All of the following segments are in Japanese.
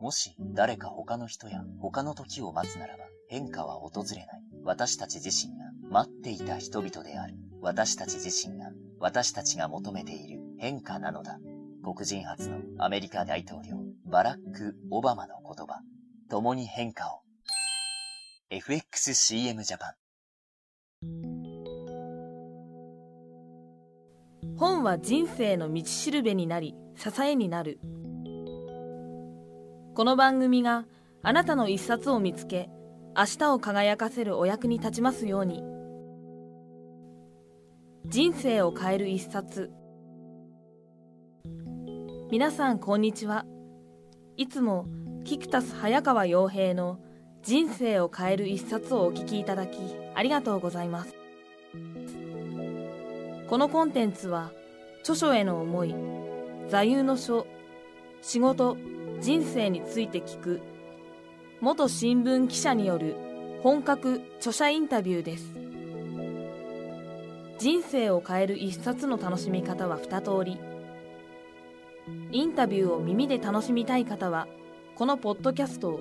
もし誰か他の人や他の時を待つならば変化は訪れない。私たち自身が待っていた人々である。私たち自身が私たちが求めている変化なのだ。黒人初のアメリカ大統領、バラック・オバマの言葉。共に変化を。FXCM ジャパン。本は人生の道しるべになり、支えになる。この番組があなたの一冊を見つけ、明日を輝かせるお役に立ちますように。人生を変える一冊。皆さんこんにちは。いつもキクタス早川洋平の人生を変える一冊をお聞きいただきありがとうございます。このコンテンツは著書への思い、座右の書、仕事、人生について聞く。元新聞記者による本格著者インタビューです。人生を変える一冊の楽しみ方は二通り。インタビューを耳で楽しみたい方はこのポッドキャストを。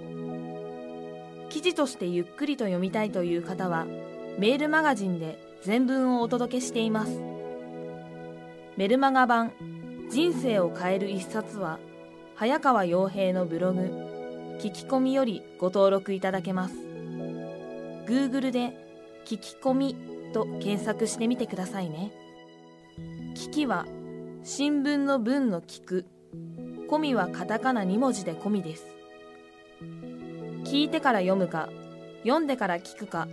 記事としてゆっくりと読みたいという方はメールマガジンで全文をお届けしています。メルマガ版人生を変える一冊は早川洋平のブログ聞き込みよりご登録いただけます。Google で聞き込みと検索してみてくださいね。聞きは新聞の文の聞く。込みはカタカナ2文字で込みです。聞いてから読むか読んでから聞くか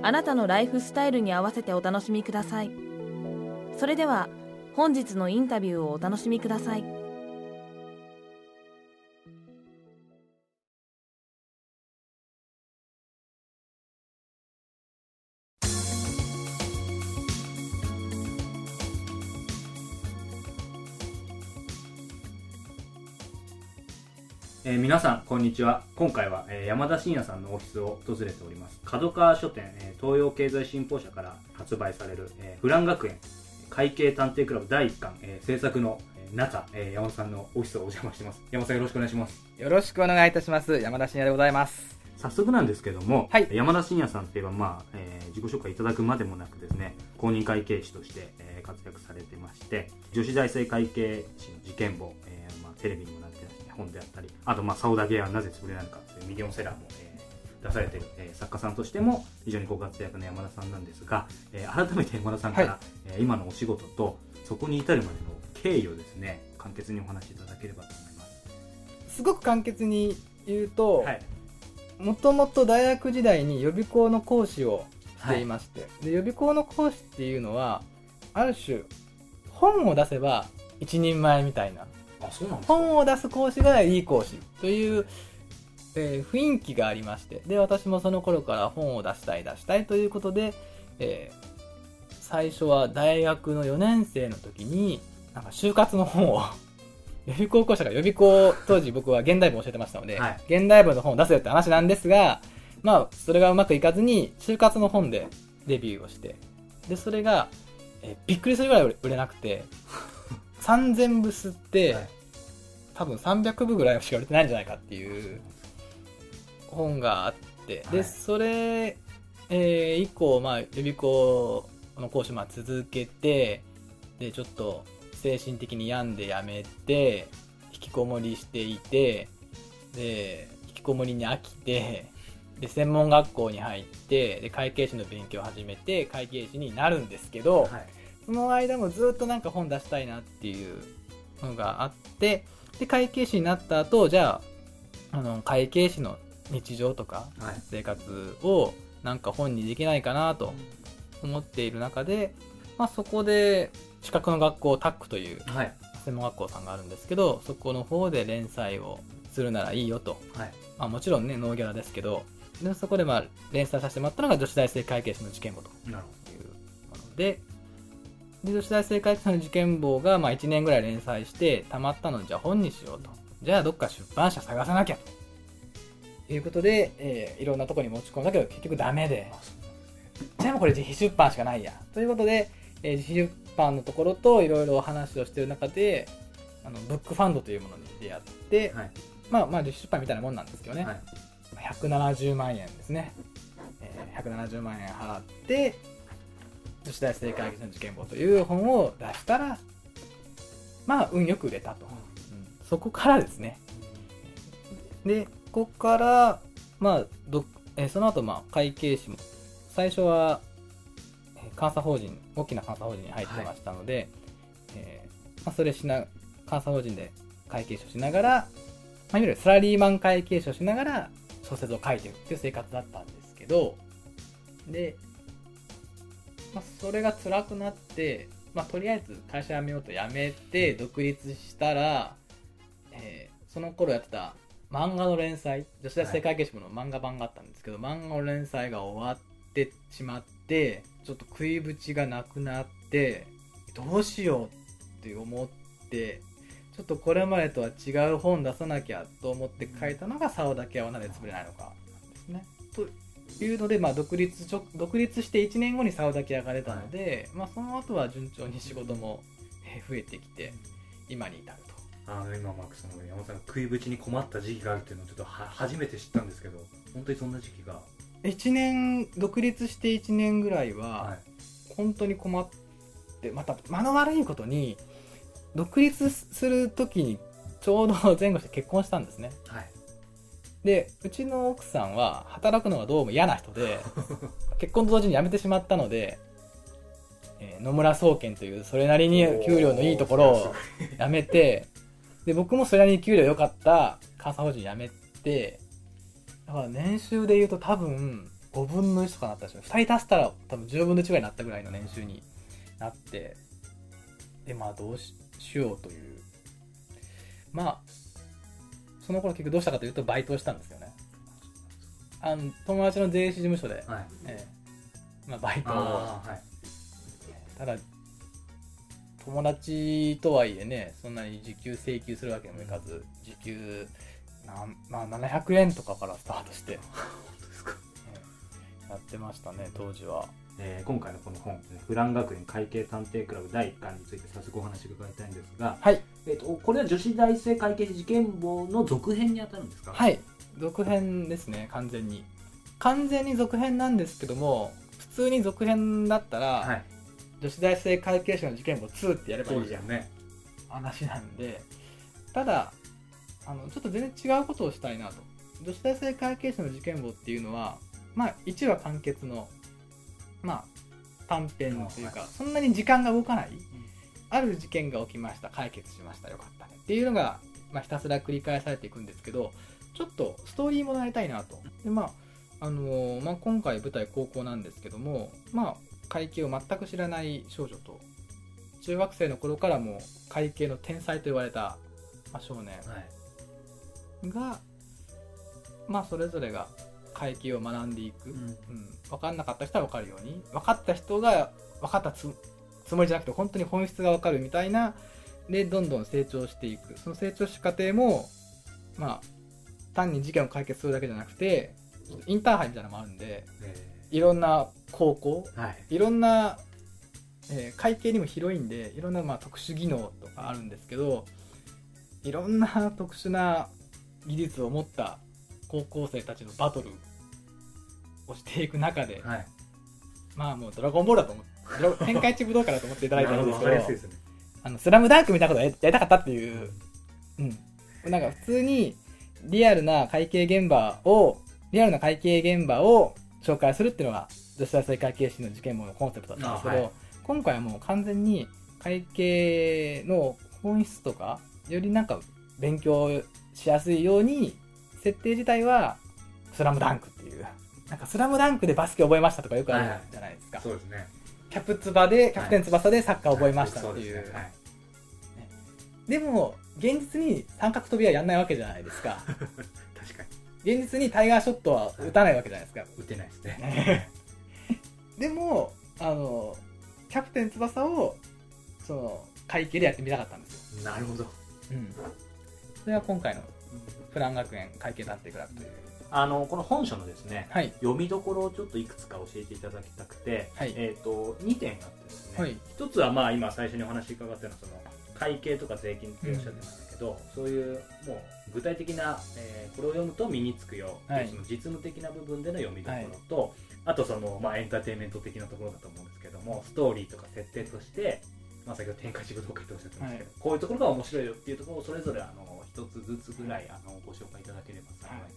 あなたのライフスタイルに合わせてお楽しみください。それでは本日のインタビューをお楽しみください。皆さんこんにちは。今回は、えー、山田信也さんのオフィスを訪れております。角川書店、えー、東洋経済新報社から発売される、えー、フラン学園会計探偵クラブ第1巻、えー、制作の中、えー、山田さんのオフィスをお邪魔してます。山田さんよろしくお願いします。よろしくお願いいたします。山田信也でございます。早速なんですけども、はい、山田信也さんといえば、まあえー、自己紹介いただくまでもなくですね公認会計士として、えー、活躍されてまして女子大生会計士の事件簿、えーまあ、テレビにも本であったりあと、まあ、サオダゲはなぜ潰れないのかというミリオンセラーも、えー、出されている、えー、作家さんとしても非常にご活躍の山田さんなんですが、えー、改めて山田さんから、はい、えー、今のお仕事とそこに至るまでの経緯をですね簡潔にお話しいただければと思います。すごく簡潔に言うともともと大学時代に予備校の講師をしていまして、はい、で予備校の講師っていうのはある種本を出せば一人前みたいな本を出す講師がいい講師という、えー、雰囲気がありましてで私もその頃から本を出したい出したいということで、えー、最初は大学の4年生の時になんか就活の本を 予備高校者が予備校当時僕は現代文を教えてましたので、はい、現代文の本を出せよって話なんですがまあそれがうまくいかずに就活の本でデビューをしてでそれが、えー、びっくりするぐらい売れなくて3000部吸って、はい、多分300部ぐらいしか売れてないんじゃないかっていう本があって、で、それ、えー、以降、まあ、予備校の講師まあ続けて、で、ちょっと精神的に病んでやめて、引きこもりしていて、で、引きこもりに飽きて、で、専門学校に入って、で、会計士の勉強を始めて、会計士になるんですけど、はい、その間もずっとなんか本出したいなっていうのがあって、で、会計士になった後、じゃあ、あの、会計士の日常とか、生活をなんか本にできないかなと思っている中で、まあそこで、資格の学校タックという、専門学校さんがあるんですけど、そこの方で連載をするならいいよと。はい、まあもちろんね、ノーギャラですけど、でそこでまあ連載させてもらったのが女子大生会計士の事件簿というもので、で女子大生会計の事件簿がまあ1年ぐらい連載してたまったのでじゃあ本にしようと。じゃあどっか出版社探さなきゃ。ということで、えー、いろんなとこに持ち込んだけど結局ダメで。じゃあもうこれ自費出版しかないや。ということで、えー、自費出版のところといろいろ話をしている中であのブックファンドというものに出会って、はい、まあまあ自費出版みたいなもんなんですけどね、はい、170万円ですね、えー、170万円払って女子大生会議所の受験簿という本を出したらまあ運よく売れたと、うん、そこからですね。でここからまあど、えー、その後まあ会計士も最初は監査法人大きな監査法人に入ってましたので、はい、えー、まあ、それしな監査法人で会計士をしながら、まあ、いわゆるサラリーマン会計士をしながら小説を書いていくっていう生活だったんですけどで、まあ、それが辛くなって、まあ、とりあえず会社辞めようと辞めて独立したら、えー、その頃やってた漫画の連載女子大生会計士もの漫画版があったんですけど、はい、漫画の連載が終わってしまってちょっと食いぶちがなくなってどうしようって思ってちょっとこれまでとは違う本出さなきゃと思って書いたのが「竿だけはなぜ潰れないのか」なんですね。というので、まあ、独立独立して1年後に竿だけ屋が出たので、はい、まあ、その後は順調に仕事も増えてきて今に至ると。あの今マークさんの山さんが食いぶちに困った時期があるっていうのをちょっと初めて知ったんですけど本当にそんな時期が？1年独立して1年ぐらいは本当に困ってまた間の悪いことに独立する時にちょうど前後して結婚したんですね、はい、でうちの奥さんは働くのがどうも嫌な人で 結婚と同時に辞めてしまったので、えー、野村総研というそれなりに給料のいいところを辞めてで僕もそれなりに給料良かった監査法人辞めてだから年収で言うと多分5分の1とかなったでしょ2人足したら多分10分の1ぐらいになったぐらいの年収になってでまあどうししようという。まあ、その頃結局どうしたかというとバイトをしたんですよね。あの友達の税理士事務所で、はい、えー、まあ、バイトを、はい、ただ友達とはいえねそんなに時給請求するわけにもいかず時給な、まあ、700円とかからスタートして。やってましたね当時は。えー、今回のこの本「フラン学園会計探偵クラブ第1巻」について早速お話伺いたいんですが、はい。えーと、これは女子大生会計士事件簿の続編に当たるんですか？はい続編ですね完全に。完全に続編なんですけども普通に続編だったら、はい、女子大生会計士の事件簿2ってやればいいじゃん。ね。話なんで。ただあのちょっと全然違うことをしたいなと。女子大生会計士の事件簿っていうのはまあ1話完結のまあ、短編というか、そんなに時間が動かない、ある事件が起きました、解決しました、よかったね。っていうのが、まあ、ひたすら繰り返されていくんですけど、ちょっとストーリーもなりたいなと。で、まあ、あのー、まあ、今回舞台高校なんですけども、まあ、会計を全く知らない少女と、中学生の頃からも会計の天才と言われた、まあ、少年が、はい、まあ、それぞれが会計を学んでいく、うん、うん、分かんなかった人は分かるように。分かった人が分かったつもりじゃなくて本当に本質が分かるみたいな。でどんどん成長していく。その成長し過程もまあ単に事件を解決するだけじゃなくてインターハイみたいなのもあるんで、いろんな高校、はい、いろんな、えー、会計にも広いんでいろんなまあ特殊技能とかあるんですけどいろんな特殊な技術を持った高校生たちのバトルをしていく中で、はい、まあもうドラゴンボールだと思って天下一武道会だと思っていただいたんですけどね、あのスラムダンクみたいなことやりたかったっていう、うん、なんか普通にリアルな会計現場をリアルな会計現場を紹介するっていうのが女子大生会計士の事件簿のコンセプトだったんですけど、はい、今回はもう完全に会計の本質とかよりなんか勉強しやすいように設定自体はスラムダンクっていうなんか「スラムダンクでバスケ覚えましたとかよくあるじゃないですか、そうですね。キャプツバでキャプテン翼でサッカー覚えましたっていう,、でも現実に三角跳びはやんないわけじゃないですか。確かに。現実にタイガーショットは打たないわけじゃないですか、打てないですね。でもあのキャプテン翼をその会計でやってみたかったんですよ。なるほど、うん、それは今回のプラン学園会計団体クラブという。あのこの本書のですね、はい、読みどころをちょっといくつか教えていただきたくて、はい、えーと、2点あってですね、はい、1つはまあ今最初にお話伺ったようなその会計とか税金っておっしゃってましたけど、そういうもう具体的な、えー、これを読むと身につくよ、はい、その実務的な部分での読みどころと、はい、あとその、まあ、エンターテインメント的なところだと思うんですけどもストーリーとか設定として、まあ、先ほど天下地武道会っておっしゃってましたけど、はい、こういうところが面白いよっていうところをそれぞれあの一つずつぐらいあのご紹介いただければ幸いです。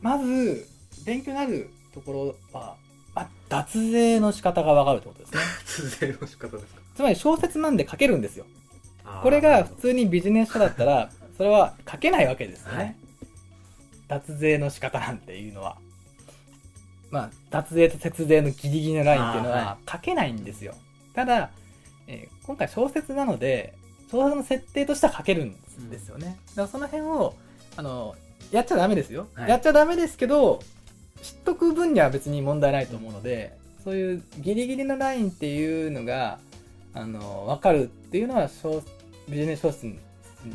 まず勉強になるところは、まあ、脱税の仕方がわかるってことですね。脱税の仕方ですか？つまり小説なんで書けるんですよ。これが普通にビジネス書だったら、それは書けないわけですよね。はい、脱税の仕方なんていうのは。まあ、脱税と節税のギリギリのラインっていうのは書けないんですよ。はい、ただ、えー、今回小説なので、小説の設定としては書けるんですよね。うん、だからその辺を、あの、やっちゃダメですよ。はい、やっちゃダメですけど、知っとく分には別に問題ないと思うので、そういうギリギリのラインっていうのが、あの、わかるっていうのは小、ビジネス小説に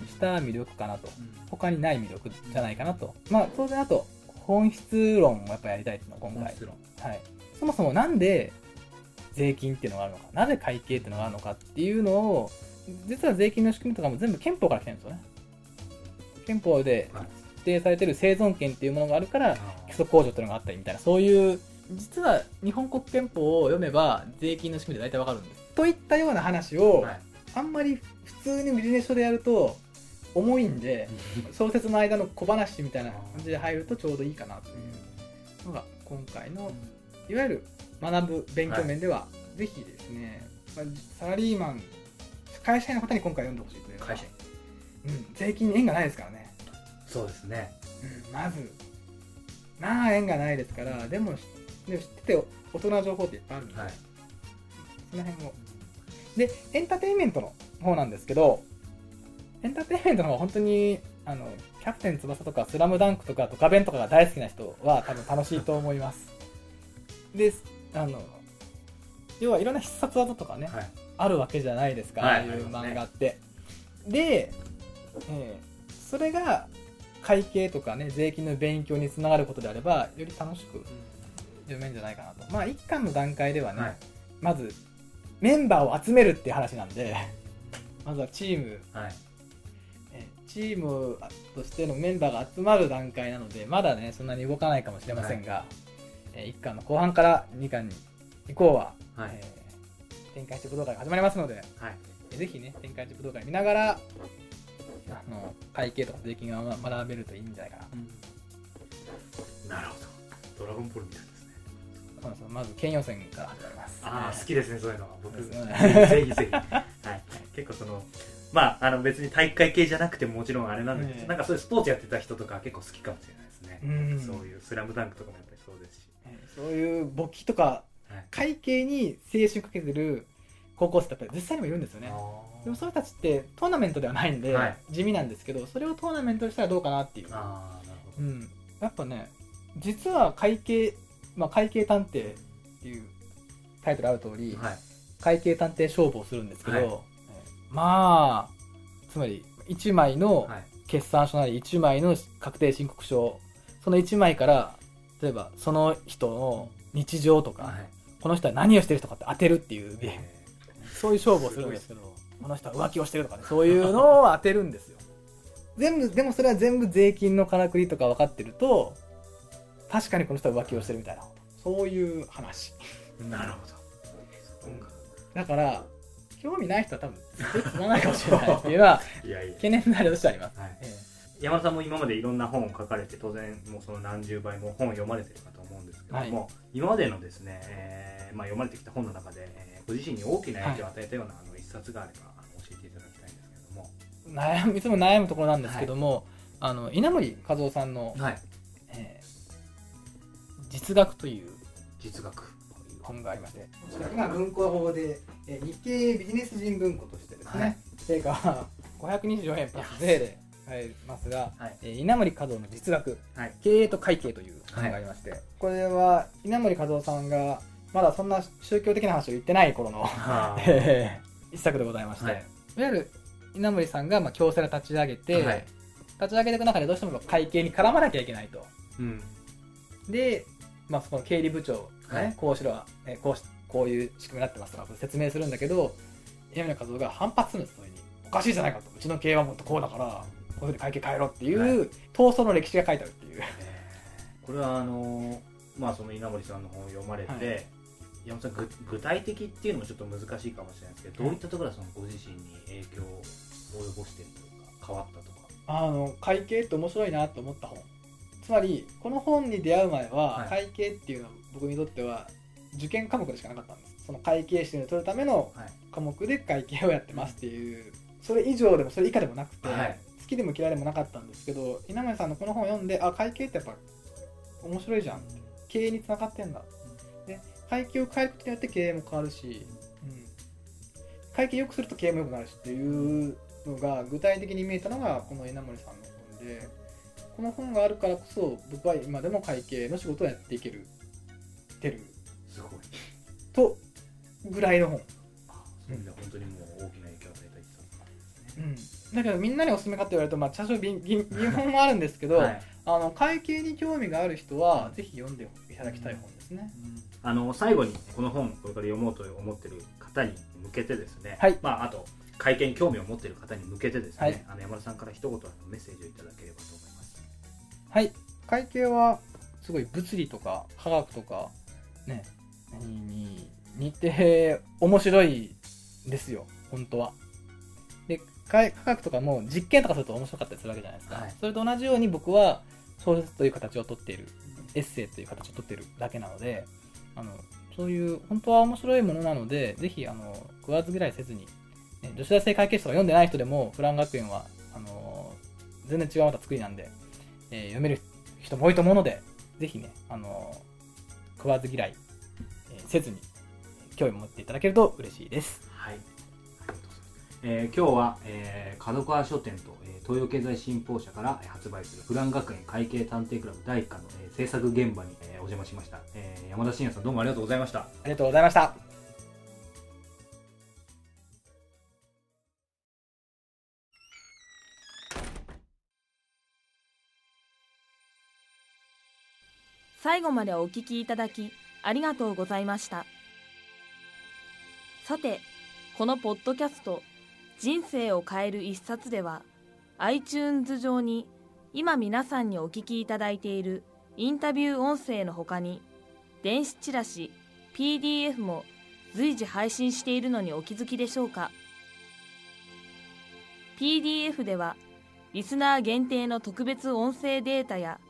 した魅力かなと。他にない魅力じゃないかなと。まあ、当然あと、本質論をやっぱやりたいっていうのは今回。はい。そもそもなんで税金っていうのがあるのか、なぜ会計っていうのがあるのかっていうのを、実は税金の仕組みとかも全部憲法から来てるんですよね。憲法で定されてる生存権っていうものがあるから基礎控除っていうのがあったりみたいなそういう実は日本国憲法を読めば税金の仕組みで大体わかるんです。といったような話を、あんまり普通にビジネス書でやると重いんで小説の間の小話みたいな感じで入るとちょうどいいかなというのが今回のいわゆる学ぶ勉強面では、ぜひですね、まあ、サラリーマン会社員の方に今回読んでほしいという会社。員、うん、税金に縁がないですからね。そうですね、うん、まずまあ縁がないですからでもでも知ってて大人の情報っていっぱいあるんで、はい、その辺をでエンターテインメントの方なんですけどエンターテインメントの方は本当にあのキャプテン翼とかスラムダンクとかドカベンとかが大好きな人は多分楽しいと思います。であの要はいろんな必殺技とかね、はい、あるわけじゃないですか、はい、ああいう漫画って、で、えー、それが会計とかね税金の勉強につながることであればより楽しく読めるんじゃないかなと。まあ一巻の段階ではね、はい、まずメンバーを集めるっていう話なんで まずはチーム、はい、えチームとしてのメンバーが集まる段階なのでまだねそんなに動かないかもしれませんが、はい、え1巻の後半から2巻に以降は、はい、えー、展開して武道会が始まりますので、はい、えぜひね展開して武道会見ながらあの会計とか税金が学べるといいんじゃないかな、うん、なるほど。ドラゴンボールみたいですね。そうですまず剣予選から始まります。ああ、好きですねそういうの僕、ね、ぜひぜひ、はい、結構そのまあ、あの別に体育会系じゃなくてももちろんあれなんですけど、ね、なんかそういうスポーツやってた人とか結構好きかもしれないですね、うん、そういう「スラムダンクとかもやっぱりそうですし、そういう簿記とか会計に青春かけてる高校生だったら実際にもいるんですよね。でもその人たちってトーナメントではないんで、はい、地味なんですけどそれをトーナメントにしたらどうかなっていう。あなるほど、うん、やっぱね実は会計、まあ、会計探偵っていうタイトルある通り、はい、会計探偵勝負をするんですけど、はい、まあつまり1枚の決算書なり1枚の確定申告書その1枚から例えばその人の日常とか、この人は何をしてる人かって当てるっていうそういう勝負をするんですけどこの人は浮気をしてるとかねそういうのを当てるんですよ。全部でもそれは全部税金のからくりとか分かってると確かにこの人は浮気をしてるみたいな。そういう話。なるほど、だから興味ない人は多分つまないかもしれないっていうのは 懸念なりとしてあります、はい。えー、山田さんも今までいろんな本を書かれて当然もうその何十倍も本を読まれてるかと。思うんですけども、はい、今までのですね、えーまあ、読まれてきた本の中で、えーご自身に大きな影響を与えたような、あの一冊があればあの教えていただきたいんですけども。悩むいつも悩むところなんですけども、はい、あの稲森和夫さんの、はい。えー、実学という実学。本がありまして。今文庫法で、えー、日経ビジネス人文庫としてですね、定価は524円プラス税で買えますが、はい、えー、稲森和夫の実学、はい、経営と会計という本がありまして、これは稲森和夫さんがまだそんな宗教的な話を言ってない頃の 一作でございまして、はい、いわゆる稲森さんがまあ京セラ立ち上げて、はい、立ち上げていく中でどうしても会計に絡まなきゃいけないと、うん、で、まあ、その経理部長がね、はい、こうしろ、えこうしこういう仕組みになってますとか説明するんだけど稲森和夫が反発するんですそれに。おかしいじゃないかと。うちの経営はもっとこうだからういうふうに会計変えろっていう、闘争の歴史が書いてあるっていう、これはあのまあその稲森さんの本を読まれて、はい、山本さん具体的っていうのもちょっと難しいかもしれないですけど、どういったところがそのご自身に影響を及ぼしてるというか変わったとか？あの会計って面白いなと思った本。つまりこの本に出会う前は、会計っていうのは僕にとっては受験科目でしかなかったんです。その会計士を取るための科目で会計をやってますっていう、それ以上でもそれ以下でもなくて、はい、好きでも嫌いでもなかったんですけど稲森さんのこの本を読んであ会計ってやっぱ面白いじゃん。経営につながってんだ、で会計を変えることによって経営も変わるし、うん、会計良くすると経営も良くなるしっていうのが具体的に見えたのがこの稲森さんの本でこの本があるからこそ僕は今でも会計の仕事をやっていけるてる。すごい。とぐらいの本。そういう意味では本当にもう大きな影響を与えた一冊なんですね、うん、だけどみんなにおすすめかって言われるとまあ多少 疑問もあるんですけど、はい、あの会計に興味がある人はぜひ読んでいただきたい本ですね、うん、あの最後にこの本これから読もうと思ってる方に向けてですね、はい、まああと会見に興味を持っている方に向けてですね、はい、あの山田さんから一言メッセージをいただければと思います。はい。会計はすごい物理とか科学とかねに似て面白いですよ本当は。で科学とかも実験とかすると面白かったりするわけじゃないですか、はい、それと同じように僕は小説という形をとっているエッセイという形をとっているだけなのであのそういう本当は面白いものなのでぜひあの食わず嫌いせずに女子大生会計士とか読んでない人でも、フラン学園は、あのー、全然違うまた作りなんで、えー、読める人も多いと思うので、ぜひね、あのー、食わず嫌い、えー、せずに、興味を持っていただけると嬉しいです。はい。えー、今日は、えー、角川書店と、えー、東洋経済新報社から発売するフラン学園会計探偵クラブ第1巻の、えー、制作現場に、えー、お邪魔しました、えー。山田真也さんどうもありがとうございました。ありがとうございました。最後までお聞きいただきありがとうございましたさてこのポッドキャスト「人生を変える一冊」では iTunes 上に今皆さんにお聞きいただいているインタビュー音声のほかに電子チラシ PDF も随時配信しているのにお気づきでしょうか。PDF ではリスナー限定の特別音声データや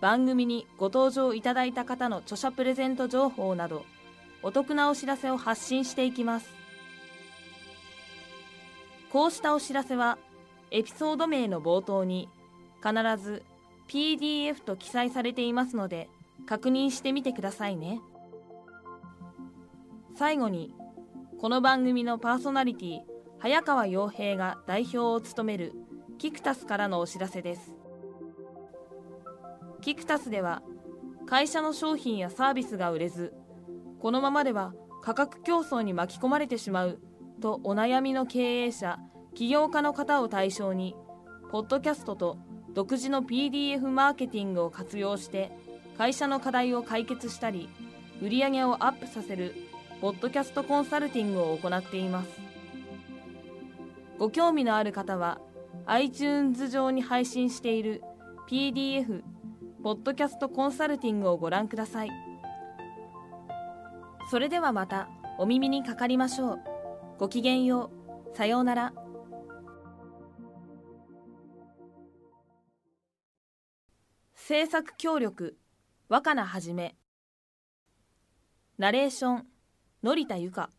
番組にご登場いただいた方の著者プレゼント情報などお得なお知らせを発信していきます。こうしたお知らせはエピソード名の冒頭に必ず PDF と記載されていますので確認してみてくださいね。最後にこの番組のパーソナリティ早川洋平が代表を務めるキクタスからのお知らせです。キクタスでは会社の商品やサービスが売れずこのままでは価格競争に巻き込まれてしまうとお悩みの経営者起業家の方を対象にポッドキャストと独自の PDF マーケティングを活用して会社の課題を解決したり売上をアップさせるポッドキャストコンサルティングを行っています。ご興味のある方は iTunes 上に配信している PDF ポッドキャストコンサルティングをご覧ください。それではまたお耳にかかりましょう。ごきげんよう。さようなら。制作協力若菜はじめ。ナレーションのりたゆか。